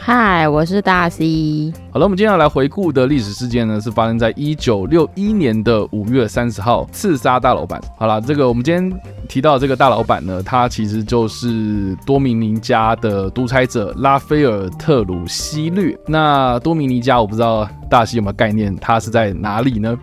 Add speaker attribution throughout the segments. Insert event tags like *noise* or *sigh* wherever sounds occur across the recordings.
Speaker 1: 嗨，我是大 C。
Speaker 2: 好了，我们今天要来回顾的历史事件呢，是发生在一九六一年的五月三十号，刺杀大老板。好了，这个我们今天提到这个大老板呢，他其实就是多米尼加的独裁者拉斐尔特鲁西略。那多米尼加，我不知道大 C 有没有概念，他是在哪里呢？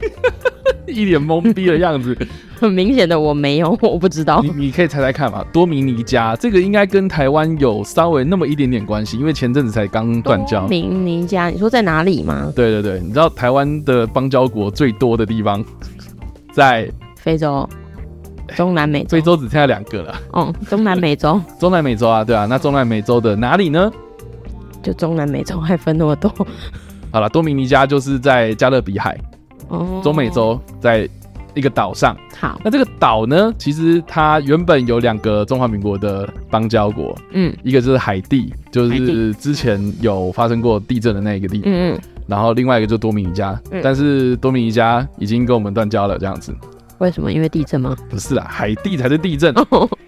Speaker 2: *laughs* *laughs* 一脸懵逼的样子。*laughs*
Speaker 1: 很明显的，我没有，我不知道。
Speaker 2: 你你可以猜猜看嘛？多米尼加这个应该跟台湾有稍微那么一点点关系，因为前阵子才刚断交。
Speaker 1: 多米尼加，你说在哪里吗？
Speaker 2: 对对对，你知道台湾的邦交国最多的地方在
Speaker 1: 非洲、中南美洲。
Speaker 2: 非洲只剩下两个了。
Speaker 1: 哦，中南美洲。*laughs*
Speaker 2: 中南美洲啊，对啊，那中南美洲的哪里呢？
Speaker 1: 就中南美洲还分那么多。
Speaker 2: 好了，多米尼加就是在加勒比海。哦。中美洲在。一个岛上，
Speaker 1: 好，
Speaker 2: 那这个岛呢，其实它原本有两个中华民国的邦交国，嗯，一个就是海地，就是之前有发生过地震的那一个地方，嗯嗯，然后另外一个就是多米尼加，嗯，但是多米尼加已经跟我们断交了，这样子。
Speaker 1: 为什么？因为地震吗？
Speaker 2: 不是啊，海地才是地震。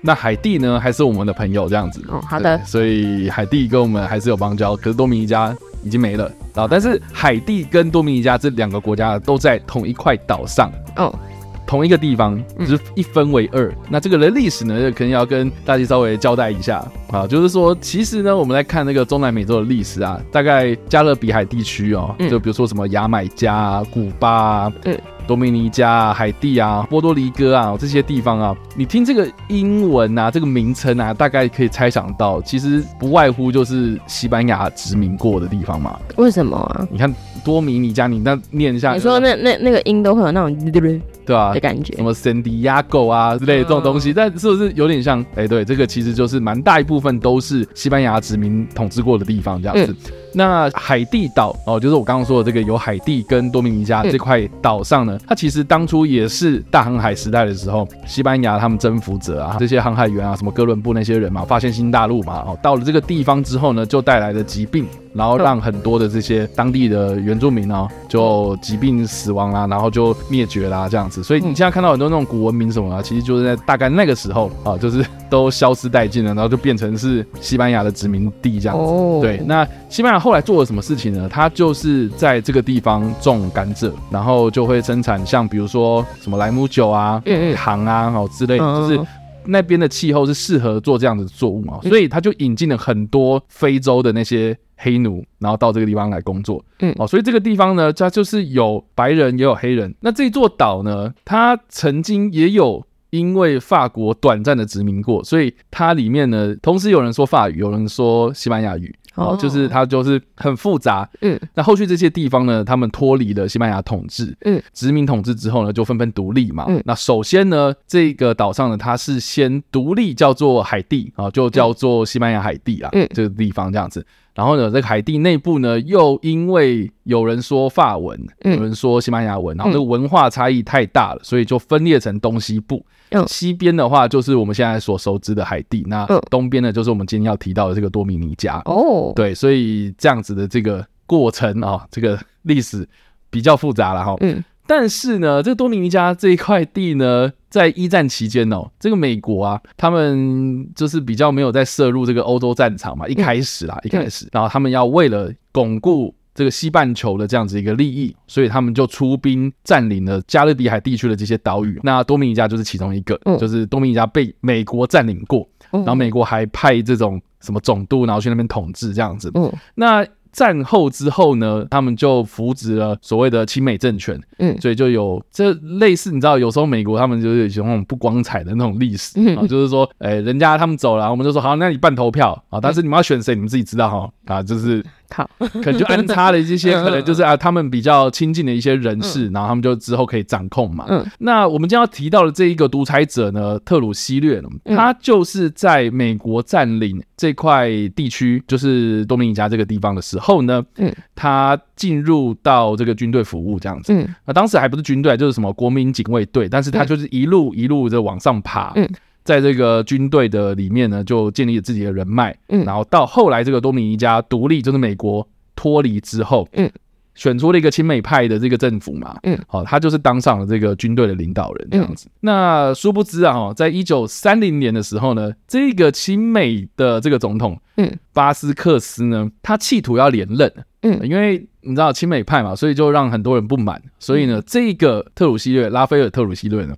Speaker 2: 那海地呢，还是我们的朋友这样子。
Speaker 1: 哦，好的。
Speaker 2: 所以海地跟我们还是有邦交，可是多米尼加已经没了。然后，但是海地跟多米尼加这两个国家都在同一块岛上。哦。同一个地方，就是一分为二。嗯、那这个的历史呢，就可能要跟大家稍微交代一下啊，就是说，其实呢，我们来看那个中南美洲的历史啊，大概加勒比海地区哦，就比如说什么牙买加啊、古巴啊、嗯、多米尼加啊、海地啊、波多黎各啊这些地方啊，你听这个英文啊，这个名称啊，大概可以猜想到，其实不外乎就是西班牙殖民过的地方嘛。
Speaker 1: 为什么啊？
Speaker 2: 你看多米尼加，你那念一下，
Speaker 1: 你说那那那个音都会有那种 *laughs*
Speaker 2: 对啊，
Speaker 1: 的感觉，
Speaker 2: 什么圣地亚哥啊之类的这种东西，但是不是有点像？哎，对，这个其实就是蛮大一部分都是西班牙殖民统治过的地方，这样子。那海地岛哦，就是我刚刚说的这个有海地跟多米尼加这块岛上呢，它其实当初也是大航海时代的时候，西班牙他们征服者啊，这些航海员啊，什么哥伦布那些人嘛，发现新大陆嘛，哦，到了这个地方之后呢，就带来了疾病。然后让很多的这些当地的原住民哦，就疾病死亡啦，然后就灭绝啦，这样子。所以你现在看到很多那种古文明什么啊，其实就是在大概那个时候啊，就是都消失殆尽了，然后就变成是西班牙的殖民地这样子。对，那西班牙后来做了什么事情呢？它就是在这个地方种甘蔗，然后就会生产像比如说什么莱姆酒啊、糖啊哦之类的，就是。那边的气候是适合做这样的作物嘛，所以他就引进了很多非洲的那些黑奴，然后到这个地方来工作。嗯，哦，所以这个地方呢，它就是有白人也有黑人。那这座岛呢，它曾经也有因为法国短暂的殖民过，所以它里面呢，同时有人说法语，有人说西班牙语。哦，就是它就是很复杂，嗯，那后续这些地方呢，他们脱离了西班牙统治，嗯，殖民统治之后呢，就纷纷独立嘛，嗯，那首先呢，这个岛上呢，它是先独立，叫做海地啊，就叫做西班牙海地啊，嗯，这个地方这样子，然后呢，这个海地内部呢，又因为有人说法文，有人说西班牙文，然后这个文化差异太大了，所以就分裂成东西部。西边的话就是我们现在所熟知的海地，那东边呢就是我们今天要提到的这个多米尼加。哦，对，所以这样子的这个过程啊、哦，这个历史比较复杂了哈。嗯，但是呢，这个多米尼加这一块地呢，在一战期间哦，这个美国啊，他们就是比较没有在涉入这个欧洲战场嘛，一开始啦，一开始，然后他们要为了巩固。这个西半球的这样子一个利益，所以他们就出兵占领了加勒比海地区的这些岛屿。那多米尼加就是其中一个，嗯、就是多米尼加被美国占领过，嗯、然后美国还派这种什么总督，然后去那边统治这样子。嗯，那战后之后呢，他们就扶植了所谓的亲美政权。嗯，所以就有这类似，你知道，有时候美国他们就是有那种不光彩的那种历史啊，就是说，哎，人家他们走了，我们就说好，那你办投票啊，但是你们要选谁，你们自己知道哈啊，就是。好，可能就安插了一些，可能就是啊，他们比较亲近的一些人士，然后他们就之后可以掌控嘛。嗯，那我们今天要提到的这一个独裁者呢，特鲁西略呢，他就是在美国占领这块地区，就是多米尼加这个地方的时候呢，嗯，他进入到这个军队服务这样子。嗯，那当时还不是军队，就是什么国民警卫队，但是他就是一路一路的往上爬。嗯。在这个军队的里面呢，就建立了自己的人脉。嗯，然后到后来这个多米尼加独立，就是美国脱离之后，嗯，选出了一个亲美派的这个政府嘛，嗯，好，他就是当上了这个军队的领导人这样子。嗯、那殊不知啊，哈，在一九三零年的时候呢，这个亲美的这个总统，嗯，巴斯克斯呢，他企图要连任，嗯，因为你知道亲美派嘛，所以就让很多人不满，所以呢，嗯、这个特鲁西略，拉斐尔特鲁西略呢。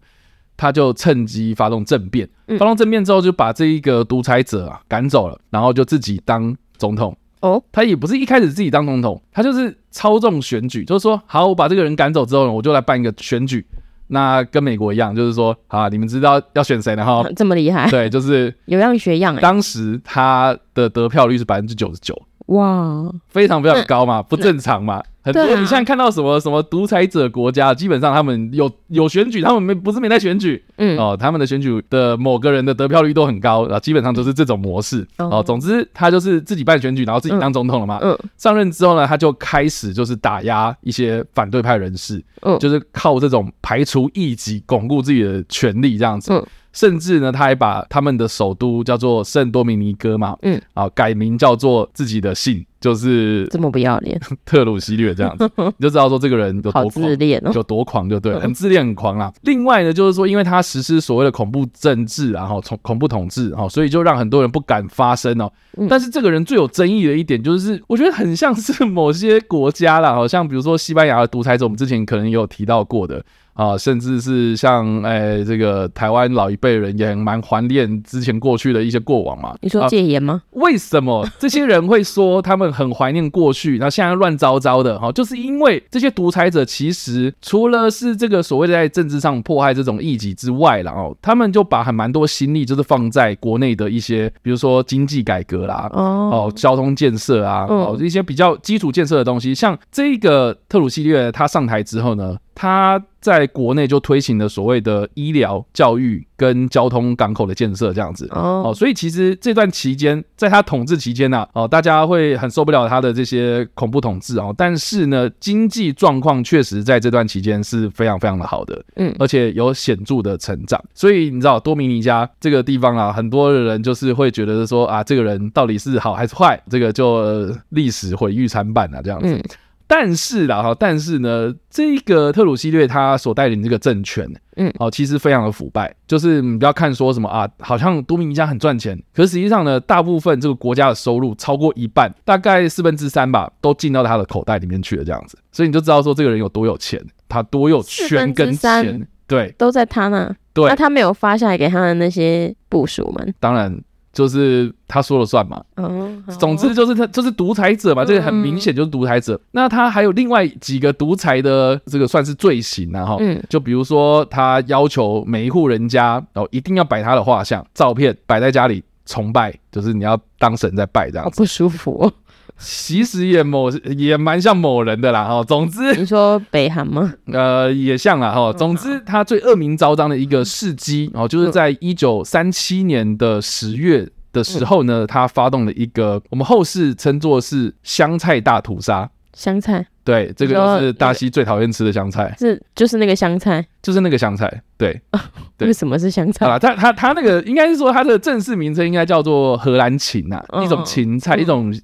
Speaker 2: 他就趁机发动政变，发动政变之后就把这一个独裁者啊赶走了，然后就自己当总统。哦，他也不是一开始自己当总统，他就是操纵选举，就是说，好，我把这个人赶走之后呢，我就来办一个选举。那跟美国一样，就是说，啊，你们知道要选谁呢？哈，*laughs*
Speaker 1: 这么厉害？
Speaker 2: 对，就是
Speaker 1: 有样学样。
Speaker 2: 当时他的得票率是百分之九十九。
Speaker 1: 哇，
Speaker 2: 非常非常高嘛，不正常嘛。很多你现在看到什么什么独裁者国家，基本上他们有有选举，他们没不是没在选举，嗯哦，他们的选举的某个人的得票率都很高啊，基本上都是这种模式哦。总之他就是自己办选举，然后自己当总统了嘛。嗯，上任之后呢，他就开始就是打压一些反对派人士，嗯，就是靠这种排除异己，巩固自己的权利这样子。嗯。甚至呢，他还把他们的首都叫做圣多米尼哥嘛，嗯，啊，改名叫做自己的姓，就是
Speaker 1: 这么不要脸，*laughs*
Speaker 2: 特鲁西略这样子，*laughs* 你就知道说这个人有多，自恋哦，有多狂就对了，*laughs* 很自恋很狂啦。另外呢，就是说，因为他实施所谓的恐怖政治，然后从恐怖统治，哈，所以就让很多人不敢发声哦。但是这个人最有争议的一点，就是我觉得很像是某些国家啦，好像比如说西班牙的独裁者，我们之前可能也有提到过的。啊，甚至是像诶、欸，这个台湾老一辈人也蛮怀念之前过去的一些过往嘛。
Speaker 1: 你说戒严吗？
Speaker 2: 啊？为什么这些人会说他们很怀念过去？那现在乱糟糟的哈，就是因为这些独裁者其实除了是这个所谓的在政治上迫害这种异己之外，然后他们就把很蛮多心力就是放在国内的一些，比如说经济改革啦，哦，交通建设啊，哦，一些比较基础建设的东西。像这个特鲁西略他上台之后呢，他在国内就推行了所谓的医疗、教育跟交通、港口的建设，这样子哦，所以其实这段期间，在他统治期间呢，哦，大家会很受不了他的这些恐怖统治哦，但是呢，经济状况确实在这段期间是非常非常的好的，嗯，而且有显著的成长。所以你知道多米尼加这个地方啊，很多人就是会觉得说啊，这个人到底是好还是坏？这个就历史毁誉参半啊，这样子。但是啦哈，但是呢，这个特鲁西略他所带领这个政权，嗯，哦，其实非常的腐败。就是你不要看说什么啊，好像多米尼加很赚钱，可是实际上呢，大部分这个国家的收入超过一半，大概四分之三吧，都进到他的口袋里面去了，这样子。所以你就知道说这个人有多有钱，他多有权跟钱，对，
Speaker 1: 都在他那。对，那他没有发下来给他的那些部署们，
Speaker 2: 当然。就是他说了算嘛，嗯，总之就是他就是独裁者嘛，这个很明显就是独裁者。那他还有另外几个独裁的这个算是罪行啊，哈，嗯，就比如说他要求每一户人家哦一定要摆他的画像、照片摆在家里崇拜，就是你要当神在拜这样子，
Speaker 1: 不舒服。
Speaker 2: 其实也某也蛮像某人的啦，哈。总之，
Speaker 1: 你说北韩吗？
Speaker 2: 呃，也像啦，哈。总之，他最恶名昭彰的一个事迹，哦，就是在一九三七年的十月的时候呢，他发动了一个我们后世称作是香菜大屠杀。
Speaker 1: 香菜，
Speaker 2: 对，这个就是大西最讨厌吃的香菜，
Speaker 1: 是就是那个香菜，
Speaker 2: 就是那个香菜，对。*laughs*
Speaker 1: 为什么是香菜？
Speaker 2: 啊，他他他那个应该是说他的正式名称应该叫做荷兰芹呐，一种芹菜，一种。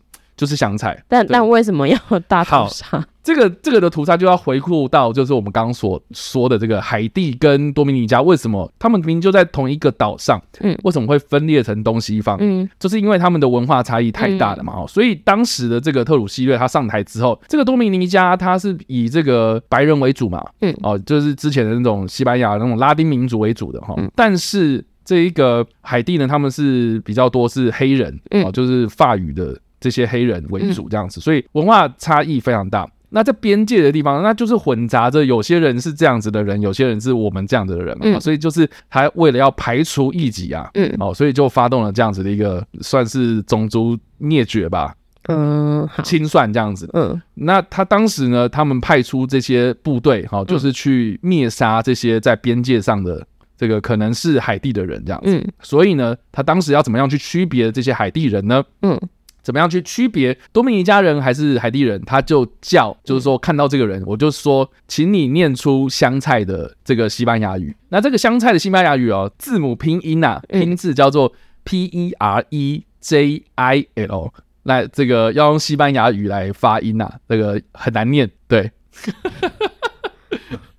Speaker 2: 就是香菜，
Speaker 1: 但但为什么要大屠杀？
Speaker 2: 这个这个的屠杀就要回顾到，就是我们刚刚所说的这个海地跟多米尼加，为什么他们明明就在同一个岛上，嗯，为什么会分裂成东西方？嗯，就是因为他们的文化差异太大了嘛，哦，所以当时的这个特鲁西略他上台之后，这个多米尼加他是以这个白人为主嘛，嗯，哦，就是之前的那种西班牙那种拉丁民族为主的哈，但是这一个海地呢，他们是比较多是黑人，哦，就是法语的。这些黑人为主这样子，所以文化差异非常大。那在边界的地方，那就是混杂着有些人是这样子的人，有些人是我们这样子的人嘛。所以就是他为了要排除异己啊，嗯，哦，所以就发动了这样子的一个算是种族灭绝吧，嗯，清算这样子。嗯，那他当时呢，他们派出这些部队，哈，就是去灭杀这些在边界上的这个可能是海地的人这样子。所以呢，他当时要怎么样去区别这些海地人呢？嗯。怎么样去区别多米尼加人还是海地人？他就叫，就是说看到这个人，我就说，请你念出香菜的这个西班牙语。那这个香菜的西班牙语哦，字母拼音啊，拼字叫做 P E R E J I L。那，这个要用西班牙语来发音啊，这个很难念。对，*laughs*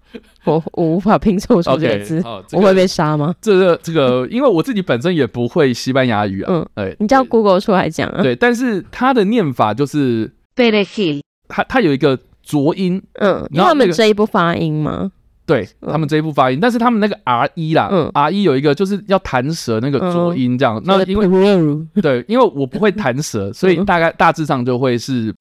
Speaker 1: 我我无法拼凑出这个字，okay, 哦这个、我会被杀吗？
Speaker 2: 这个这个，因为我自己本身也不会西班牙语啊。嗯，哎，
Speaker 1: 你叫 Google 出来讲啊。
Speaker 2: 对，但是它的念法就是贝勒希，它它有一个浊音。嗯，
Speaker 1: 因为他们这一部发音吗？
Speaker 2: 对他们这一部发音，但是他们那个 R 一啦、嗯、，R 一有一个就是要弹舌那个浊音这样。嗯、那因为对，因为我不会弹舌，所以大概大致上就会是。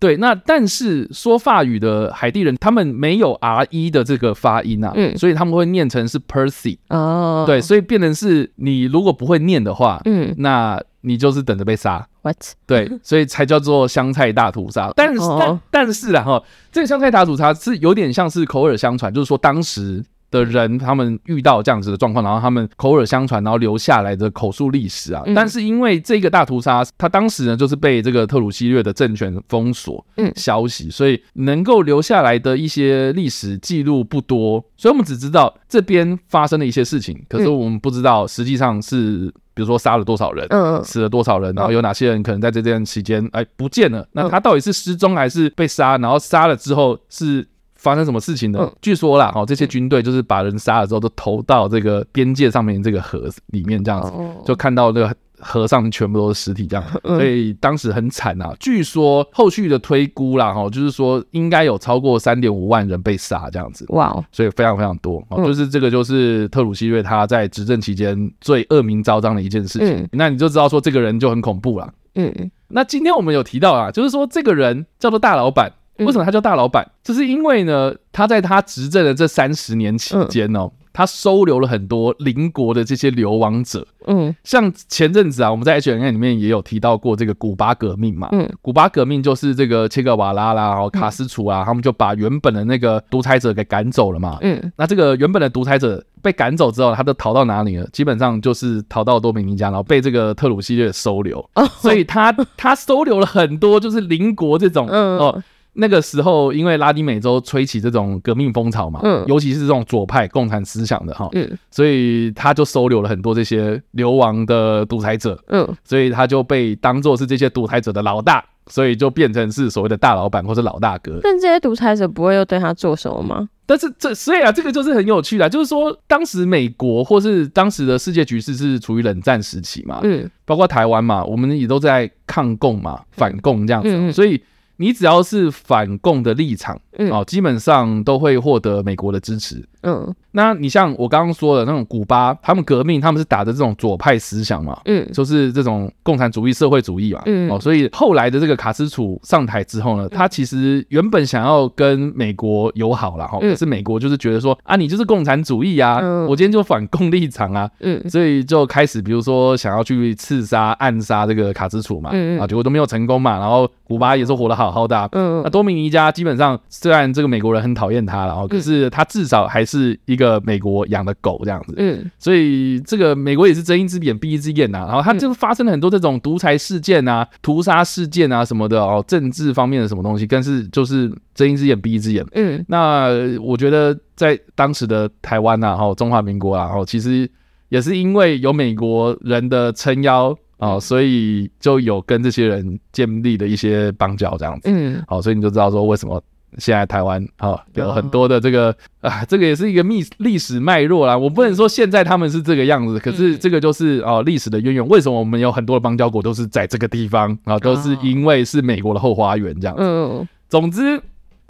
Speaker 2: 对，那但是说法语的海地人，他们没有 R 一的这个发音啊，嗯，所以他们会念成是 Percy 哦，对，所以变成是你如果不会念的话，嗯，那你就是等着被杀。What？对，所以才叫做香菜大屠杀。但是、哦、但但是啦哈，这个香菜大屠杀是有点像是口耳相传，就是说当时。的人，他们遇到这样子的状况，然后他们口耳相传，然后留下来的口述历史啊。嗯、但是因为这个大屠杀，他当时呢就是被这个特鲁西略的政权封锁，嗯，消息，所以能够留下来的一些历史记录不多，所以我们只知道这边发生了一些事情，可是我们不知道实际上是，比如说杀了多少人，嗯，死了多少人，然后有哪些人可能在这段期间哎不见了，那他到底是失踪还是被杀？然后杀了之后是。发生什么事情呢？嗯、据说啦，哦，这些军队就是把人杀了之后，都投到这个边界上面这个河里面，这样子，就看到这个河上全部都是尸体，这样，*laughs* 所以当时很惨啊。据说后续的推估啦，哈，就是说应该有超过三点五万人被杀，这样子，哇，所以非常非常多，就是这个就是特鲁西略他在执政期间最恶名昭彰的一件事情。那你就知道说这个人就很恐怖了。嗯，那今天我们有提到啊，就是说这个人叫做大老板。为什么他叫大老板？就是因为呢，他在他执政的这三十年期间哦，他收留了很多邻国的这些流亡者。嗯，像前阵子啊，我们在 H&M 里面也有提到过这个古巴革命嘛。嗯，古巴革命就是这个切格瓦拉啦，然后卡斯楚啊，他们就把原本的那个独裁者给赶走了嘛。嗯，那这个原本的独裁者被赶走之后，他都逃到哪里了？基本上就是逃到多米尼加，然后被这个特鲁西略收留。哦，所以他他收留了很多就是邻国这种哦。那个时候，因为拉丁美洲吹起这种革命风潮嘛，嗯，尤其是这种左派共产思想的哈，嗯，所以他就收留了很多这些流亡的独裁者，嗯，所以他就被当做是这些独裁者的老大，所以就变成是所谓的大老板或者老大哥。
Speaker 1: 但这些独裁者不会又对他做什么吗？
Speaker 2: 但是这所以啊，这个就是很有趣的，就是说当时美国或是当时的世界局势是处于冷战时期嘛，嗯，包括台湾嘛，我们也都在抗共嘛，反共这样子，嗯，所以。你只要是反共的立场，嗯，哦，基本上都会获得美国的支持。嗯，那你像我刚刚说的那种古巴，他们革命，他们是打着这种左派思想嘛，嗯，就是这种共产主义、社会主义嘛，嗯，哦，所以后来的这个卡斯楚上台之后呢，他其实原本想要跟美国友好啦，哈，可是美国就是觉得说啊，你就是共产主义啊，我今天就反共立场啊，嗯，所以就开始比如说想要去刺杀、暗杀这个卡斯楚嘛，嗯，啊，结果都没有成功嘛，然后古巴也是活得好好的，啊，嗯，那多米尼加基本上虽然这个美国人很讨厌他了，哦，可是他至少还是。一个美国养的狗这样子，嗯，所以这个美国也是睁一只眼闭一只眼呐，然后他就发生了很多这种独裁事件啊、屠杀事件啊什么的哦，政治方面的什么东西，但是就是睁一只眼闭一只眼，嗯，那我觉得在当时的台湾呐，哈，中华民国啊，哦，其实也是因为有美国人的撑腰啊，所以就有跟这些人建立的一些邦交这样子，嗯，好，所以你就知道说为什么。现在台湾啊，有很多的这个啊，这个也是一个历历史脉络啦。我不能说现在他们是这个样子，可是这个就是哦历史的渊源。为什么我们有很多的邦交国都是在这个地方啊？都是因为是美国的后花园这样子。总之。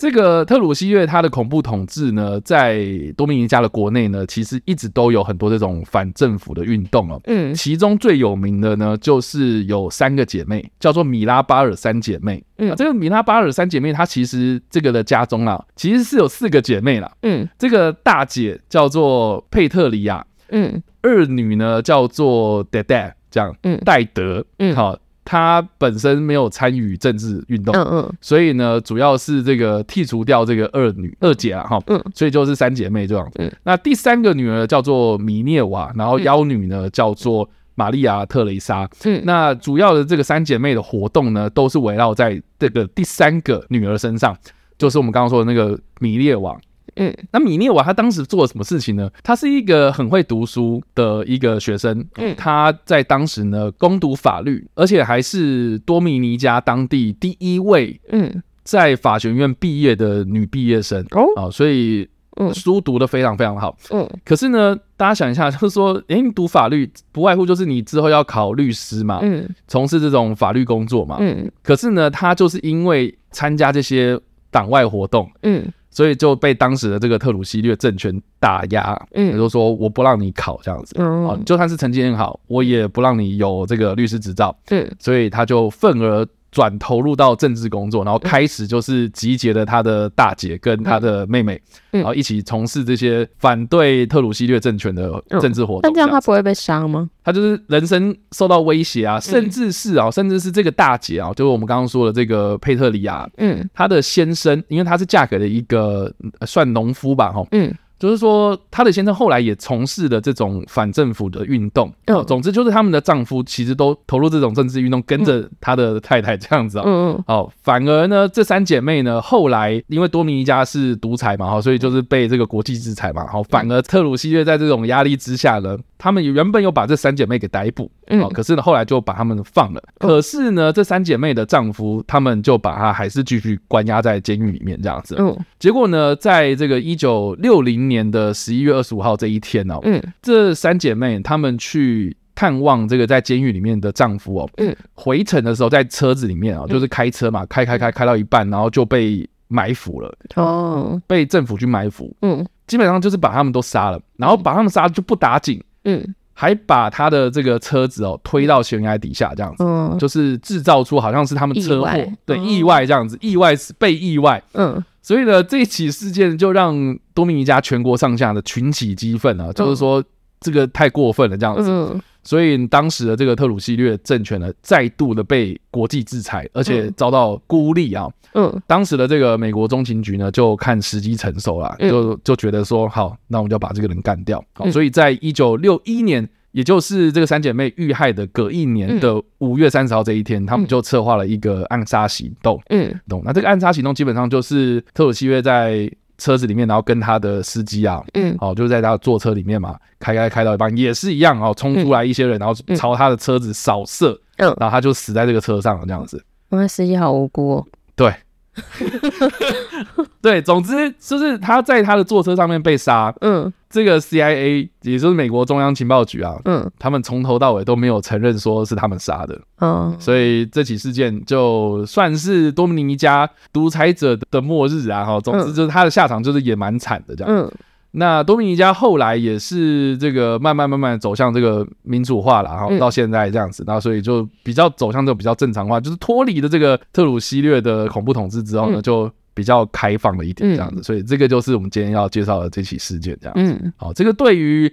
Speaker 2: 这个特鲁西略他的恐怖统治呢，在多米尼加的国内呢，其实一直都有很多这种反政府的运动哦。嗯，其中最有名的呢，就是有三个姐妹，叫做米拉巴尔三姐妹。嗯，这个米拉巴尔三姐妹，她其实这个的家中啊，其实是有四个姐妹啦。嗯，这个大姐叫做佩特里亚。嗯，二女呢叫做戴戴，这样。嗯，戴德。嗯，好。他本身没有参与政治运动，嗯嗯，所以呢，主要是这个剔除掉这个二女二姐啊，哈，嗯，所以就是三姐妹这样，嗯，那第三个女儿叫做米涅瓦，然后妖女呢叫做玛利亚·特雷莎。
Speaker 1: 嗯，
Speaker 2: 那主要的这个三姐妹的活动呢，都是围绕在这个第三个女儿身上，就是我们刚刚说的那个米涅瓦。
Speaker 1: 嗯，
Speaker 2: 那米涅瓦他当时做了什么事情呢？他是一个很会读书的一个学生，
Speaker 1: 嗯，
Speaker 2: 他在当时呢攻读法律，而且还是多米尼加当地第一位嗯在法学院毕业的女毕业生
Speaker 1: 哦，
Speaker 2: 啊，所以嗯书读的非常非常好，
Speaker 1: 嗯。
Speaker 2: 可是呢，大家想一下，就是说，诶，你读法律不外乎就是你之后要考律师嘛，
Speaker 1: 嗯，
Speaker 2: 从事这种法律工作嘛，
Speaker 1: 嗯。
Speaker 2: 可是呢，他就是因为参加这些党外活动，
Speaker 1: 嗯。
Speaker 2: 所以就被当时的这个特鲁西略政权打压，嗯，也就是说我不让你考这样子，嗯，啊，就算是成绩很好，我也不让你有这个律师执照，
Speaker 1: 对，
Speaker 2: 所以他就愤而。转投入到政治工作，然后开始就是集结了他的大姐跟他的妹妹，然后一起从事这些反对特鲁西略政权的政治活动。
Speaker 1: 但这样他不会被杀吗？
Speaker 2: 他就是人生受到威胁啊，甚至是啊，甚至是这个大姐啊，就是我们刚刚说的这个佩特里亚，嗯，她的先生，因为她是嫁给了一个算农夫吧，哈，嗯。就是说，她的先生后来也从事了这种反政府的运动。哦，总之就是他们的丈夫其实都投入这种政治运动，跟着他的太太这样子啊。嗯嗯。哦，反而呢，这三姐妹呢，后来因为多米尼加是独裁嘛，哈，所以就是被这个国际制裁嘛。好，反而特鲁西略在这种压力之下呢，他们原本有把这三姐妹给逮捕，嗯，可是呢，后来就把他们放了。可是呢，这三姐妹的丈夫，他们就把她还是继续关押在监狱里面这样子。嗯。结果呢，在这个一九六零年的十一月二十五号这一天哦，嗯，这三姐妹她们去探望这个在监狱里面的丈夫哦，嗯，回程的时候在车子里面啊，就是开车嘛，开开开开到一半，然后就被埋伏了。哦，被政府去埋伏，嗯，基本上就是把他们都杀了，然后把他们杀了就不打紧，嗯，还把他的这个车子哦推到悬崖底下这样子，嗯，就是制造出好像是他们车祸对意外这样子，意外是被意外，嗯。所以呢，这一起事件就让多米尼加全国上下的群起激愤啊，就是说这个太过分了这样子。所以当时的这个特鲁西略政权呢，再度的被国际制裁，而且遭到孤立啊。嗯，当时的这个美国中情局呢，就看时机成熟了，就就觉得说，好，那我们就把这个人干掉。好，所以在一九六一年。也就是这个三姐妹遇害的隔一年的五月三十号这一天，他们就策划了一个暗杀行动。嗯，懂。那这个暗杀行动基本上就是特鲁西略在车子里面，然后跟他的司机啊，嗯，好，就在他的坐车里面嘛，开开开到一半也是一样哦，冲出来一些人，然后朝他的车子扫射，嗯，然后他就死在这个车上了，这样子。
Speaker 1: 那司机好无辜哦。
Speaker 2: 对。*laughs* 对，总之就是他在他的坐车上面被杀。嗯，这个 CIA 也就是美国中央情报局啊，嗯，他们从头到尾都没有承认说是他们杀的。嗯，所以这起事件就算是多米尼加独裁者的末日啊。哈，总之就是他的下场就是也蛮惨的这样。嗯。那多米尼加后来也是这个慢慢慢慢走向这个民主化了，然后到现在这样子，那所以就比较走向这种比较正常化，就是脱离了这个特鲁西略的恐怖统治之后呢，就比较开放了一点这样子，所以这个就是我们今天要介绍的这起事件这样子。好，这个对于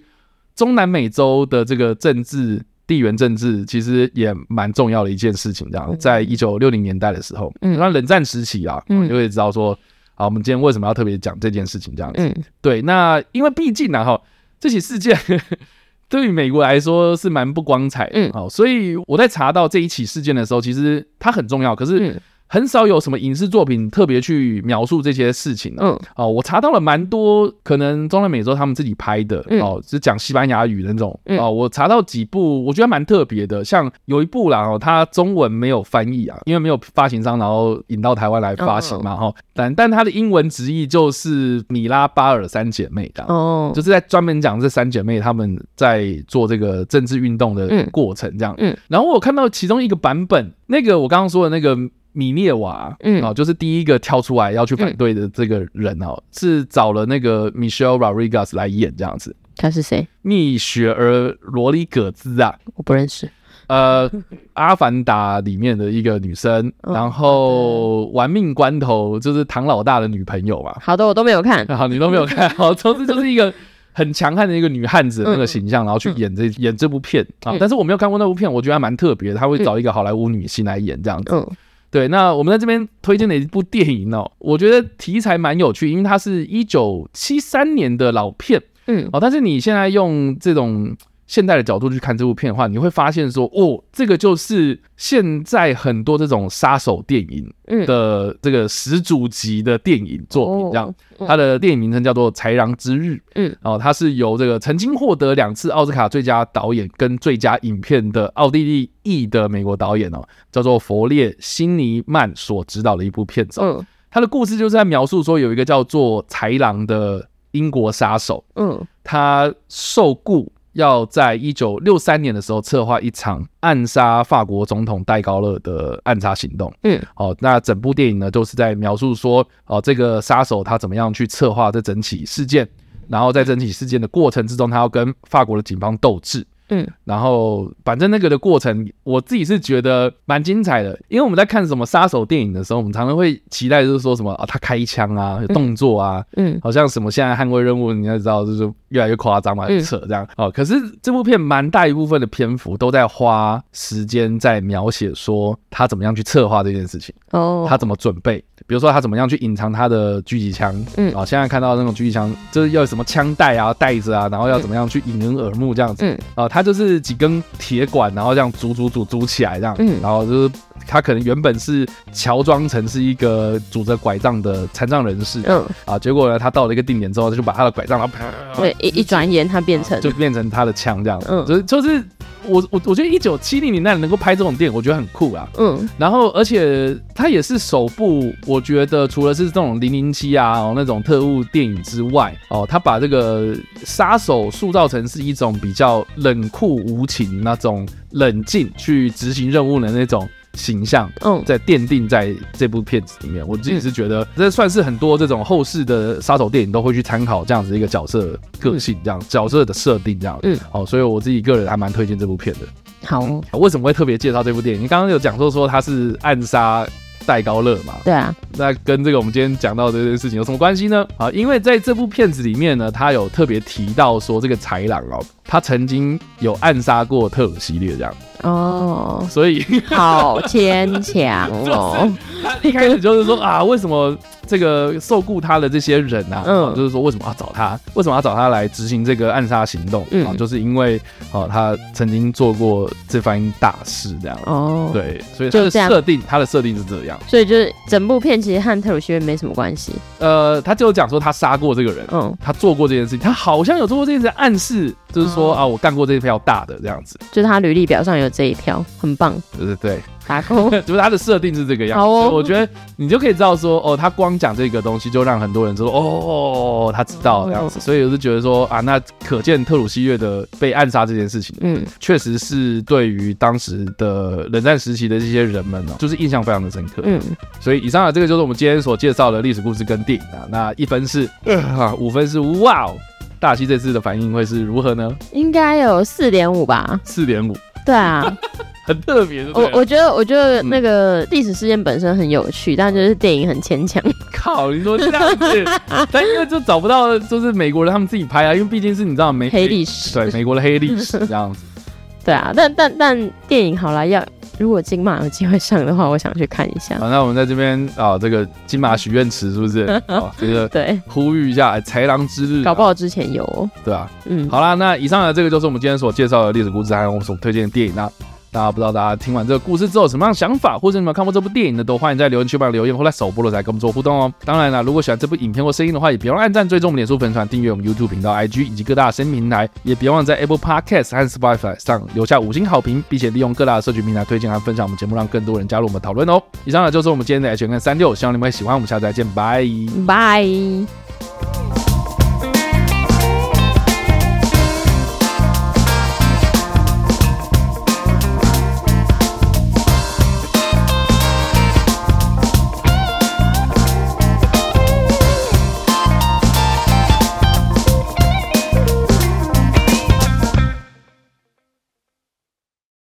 Speaker 2: 中南美洲的这个政治地缘政治其实也蛮重要的一件事情，这样，在一九六零年代的时候，那冷战时期啊，就会知道说。好，我们今天为什么要特别讲这件事情？这样子，嗯、对，那因为毕竟呢，哈，这起事件 *laughs* 对于美国来说是蛮不光彩，嗯，好，所以我在查到这一起事件的时候，其实它很重要，可是。嗯很少有什么影视作品特别去描述这些事情的。嗯，哦，我查到了蛮多，可能中南美洲他们自己拍的，哦，是讲西班牙语的那种。哦，我查到几部，我觉得蛮特别的，像有一部啦，哦，它中文没有翻译啊，因为没有发行商，然后引到台湾来发行嘛，哈。但但它的英文直译就是米拉巴尔三姐妹这样，哦，就是在专门讲这三姐妹她们在做这个政治运动的过程这样。嗯，然后我看到其中一个版本，那个我刚刚说的那个。米涅瓦，嗯，哦，就是第一个跳出来要去反对的这个人哦，嗯、是找了那个 Michelle Rodriguez 来演这样子。
Speaker 1: 他是谁？
Speaker 2: 蜜雪儿罗里葛兹啊，
Speaker 1: 我不认识。
Speaker 2: 呃，《阿凡达》里面的一个女生，哦、然后《玩命关头》就是唐老大的女朋友嘛。
Speaker 1: 好的，我都没有看。*laughs*
Speaker 2: 好，你都没有看。好，*laughs* 总之就是一个很强悍的一个女汉子的那个形象，嗯、然后去演这、嗯、演这部片啊。但是我没有看过那部片，我觉得还蛮特别的。他会找一个好莱坞女星来演这样子。嗯对，那我们在这边推荐的一部电影哦，我觉得题材蛮有趣，因为它是一九七三年的老片，嗯，哦，但是你现在用这种现代的角度去看这部片的话，你会发现说，哦，这个就是现在很多这种杀手电影的这个始祖级的电影作品，这样。它的电影名称叫做《豺狼之日》。嗯，哦，它是由这个曾经获得两次奥斯卡最佳导演跟最佳影片的奥地利裔的美国导演哦，叫做佛列·辛尼曼所执导的一部片子。嗯，他的故事就是在描述说，有一个叫做豺狼的英国杀手。嗯，他受雇。要在一九六三年的时候策划一场暗杀法国总统戴高乐的暗杀行动。嗯，好，那整部电影呢都是在描述说，哦，这个杀手他怎么样去策划这整起事件，然后在整起事件的过程之中，他要跟法国的警方斗智。嗯，然后反正那个的过程，我自己是觉得蛮精彩的，因为我们在看什么杀手电影的时候，我们常常会期待就是说什么啊，他开枪啊，有动作啊，嗯，好像什么现在捍卫任务，你要知道就是越来越夸张嘛，很扯这样。哦。可是这部片蛮大一部分的篇幅都在花时间在描写说他怎么样去策划这件事情哦，他怎么准备，比如说他怎么样去隐藏他的狙击枪，嗯，啊，现在看到那种狙击枪就是要什么枪带啊、袋子啊，然后要怎么样去引人耳目这样子，嗯，啊，他就是几根铁管，然后这样组组组组起来这样，嗯，然后就是他可能原本是乔装成是一个拄着拐杖的残障人士，嗯，啊，结果呢，他到了一个定点之后，他就把他的拐杖，然后啪，
Speaker 1: 对，一一转眼他变成
Speaker 2: 就变成他的枪这样，嗯，就是就是。我我我觉得一九七零年代能够拍这种电影，我觉得很酷啊。嗯，然后而且它也是首部，我觉得除了是这种零零七啊哦那种特务电影之外，哦，他把这个杀手塑造成是一种比较冷酷无情、那种冷静去执行任务的那种。形象，嗯，在奠定在这部片子里面，我自己是觉得这算是很多这种后世的杀手电影都会去参考这样子一个角色个性，这样角色的设定这样，嗯，好，所以我自己个人还蛮推荐这部片的。
Speaker 1: 好，
Speaker 2: 为什么会特别介绍这部电影？你刚刚有讲说说他是暗杀戴高乐嘛？
Speaker 1: 对啊，
Speaker 2: 那跟这个我们今天讲到的这件事情有什么关系呢？啊，因为在这部片子里面呢，他有特别提到说这个豺狼哦，他曾经有暗杀过特鲁西列这样。
Speaker 1: 哦，
Speaker 2: 所以 *laughs*
Speaker 1: 好牵强哦。
Speaker 2: 他一开始就是说啊，为什么这个受雇他的这些人啊，嗯，就是说为什么要找他？为什么要找他来执行这个暗杀行动？嗯，啊，就是因为哦，他曾经做过这番大事，这样。哦，对，所以他的设定，他的设定是这样。
Speaker 1: 所以就是整部片其实和特鲁西约没什么关系。
Speaker 2: 呃，他就讲说他杀过这个人，嗯，他做过这件事情，他好像有做过这件事，暗示就是说啊，我干过这一票大的这样子。
Speaker 1: 就是他履历表上有。这一票很棒，
Speaker 2: 对对对，
Speaker 1: 打勾，*laughs*
Speaker 2: 就是他的设定是这个样子。好哦，我觉得你就可以知道说，哦，他光讲这个东西就让很多人说，哦，他知道这样子。所以我是觉得说啊，那可见特鲁西月的被暗杀这件事情，嗯，确实是对于当时的冷战时期的这些人们哦，就是印象非常的深刻。嗯，所以以上的这个就是我们今天所介绍的历史故事跟电影啊。那一分是啊，五分是哇哦，大西这次的反应会是如何呢？
Speaker 1: 应该有四点五吧，
Speaker 2: 四点五。
Speaker 1: 对啊，*laughs*
Speaker 2: 很特别。
Speaker 1: 我我觉得，我觉得那个历史事件本身很有趣，嗯、但就是电影很牵强。
Speaker 2: 靠，你说这样子，*laughs* 但因为就找不到，就是美国人他们自己拍啊，因为毕竟是你知道美
Speaker 1: 黑历史，
Speaker 2: 对美国的黑历史这样子。*laughs*
Speaker 1: 对啊，但但但电影好了，要如果金马有机会上的话，我想去看一下。
Speaker 2: 好，那我们在这边啊，这个金马许愿池是不是？*laughs* 啊，这个对，呼吁一下，豺狼之日，
Speaker 1: 搞不好之前有哦。
Speaker 2: 对啊，嗯，好啦，那以上的这个就是我们今天所介绍的历史故事，还有我们所推荐的电影啊。大家不知道大家听完这个故事之后有什么样想法，或者你们看过这部电影的，都欢迎在留言区帮留言，或在首播的时候跟我们做互动哦。当然了，如果喜欢这部影片或声音的话，也别忘按赞、追踪我们脸书粉团、订阅我们 YouTube 频道、IG 以及各大声音平台，也别忘在 Apple Podcast 和 Spotify 上留下五星好评，并且利用各大的社群平台推荐和分享我们节目，让更多人加入我们讨论哦。以上呢就是我们今天的 H&M 365，希望你们会喜欢。我们下次再见，拜拜。